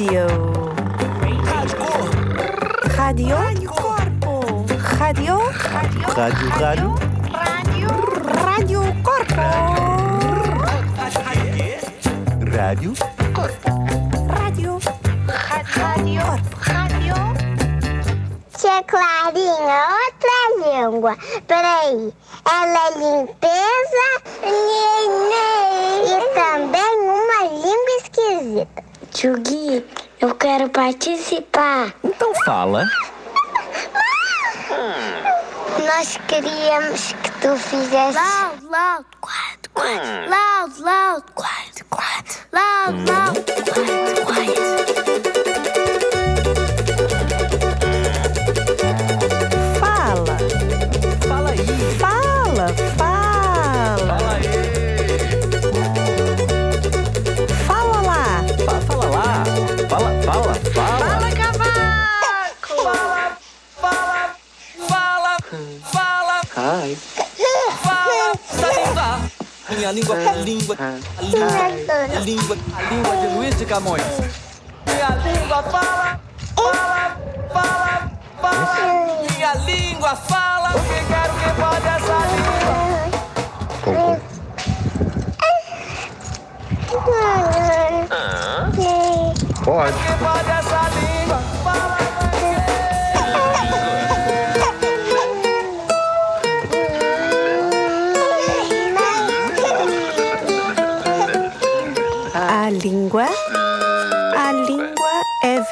Rádio. Rádio. Corpo. Rádio. Rádio, rádio. Rádio Corpo. Rádio. Rádio. Rádio. Corpo. Tia Clarinha, outra língua. Peraí. Ela é limpeza e também uma língua esquisita. Tio Gui, eu quero participar. Então fala. Nós queríamos que tu fizesse. Loud, loud, quiet, quiet. Loud, loud, quiet, quiet. Loud, loud, Minha língua, língua, a língua, a língua, a língua de Luiz de Camões. Minha língua fala, fala, fala, fala. Minha língua fala o que quero que pode essa língua. Que pode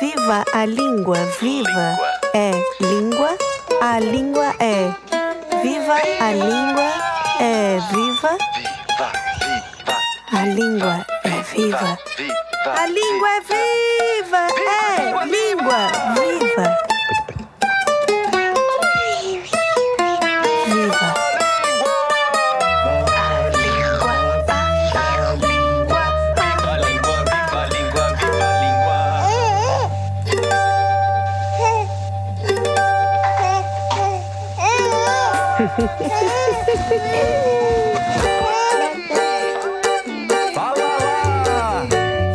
viva. A língua viva é língua. A língua é viva. A língua é viva. A língua é viva. A língua é viva. É língua viva. Viva. Fala lá!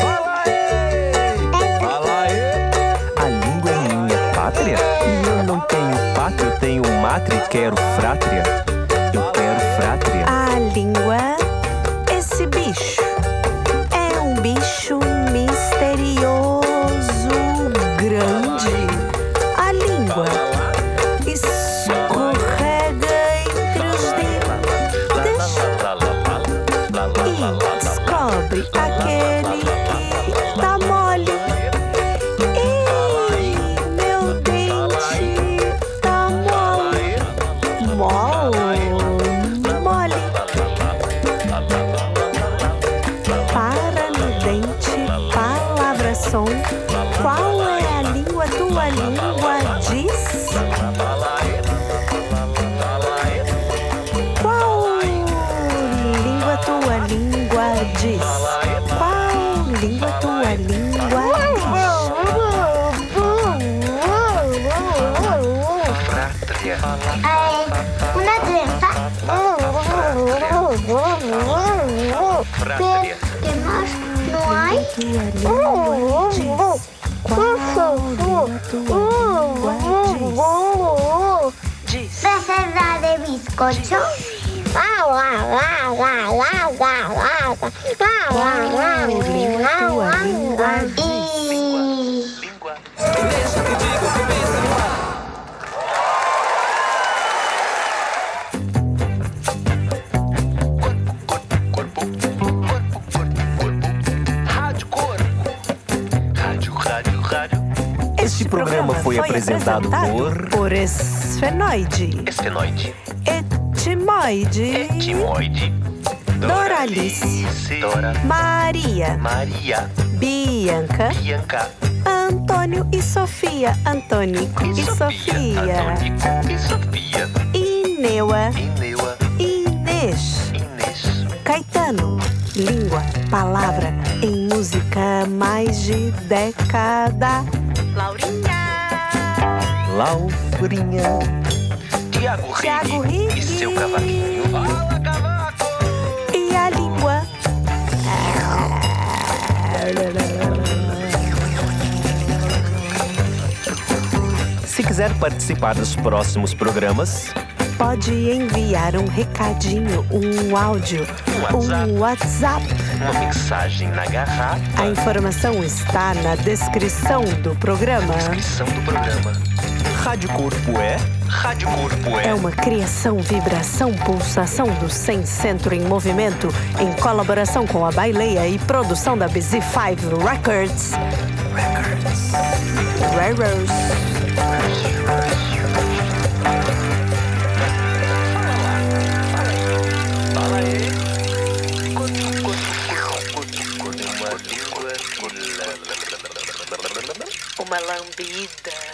Fala aí! Fala aí! A língua é minha pátria. E eu não tenho pátria, eu tenho mátria e quero frátria. Eu quero frátria. A língua, descobre aquele que tá mole. Ei, meu dente tá mole. Mole, mole. Para no dente, palavra som. Qual é a língua? Tua língua diz? Qual língua tua trenza. Tua língua? Qual língua tua língua diz? Diz. Receta de la, Este programa foi apresentado por por esfenoide, Esfenoide, etimoide, Etimoide, Doralice, Dora, Maria, Maria, Bianca, Bianca, Antônio e Sofia, Antônico e Sofia, Antônico e Sofia, Ineua, Ineua, Inês, Inês, Caetano, língua, palavra em música mais de década. Laurinha, Laurinha, Tiago Rigg. Rigg e seu cavaquinho. Se quiser participar dos próximos programas, pode enviar um recadinho, um áudio, WhatsApp, um WhatsApp. Uma mensagem na garrafa. A informação está na descrição do programa. Descrição do programa. Rádio Corpo é. Rádio Corpo é. É uma criação, vibração, pulsação do Sem Centro em Movimento, em colaboração com a Baileia e produção da BZ5 Records. Records. Raros. Fala aí. uma lambida.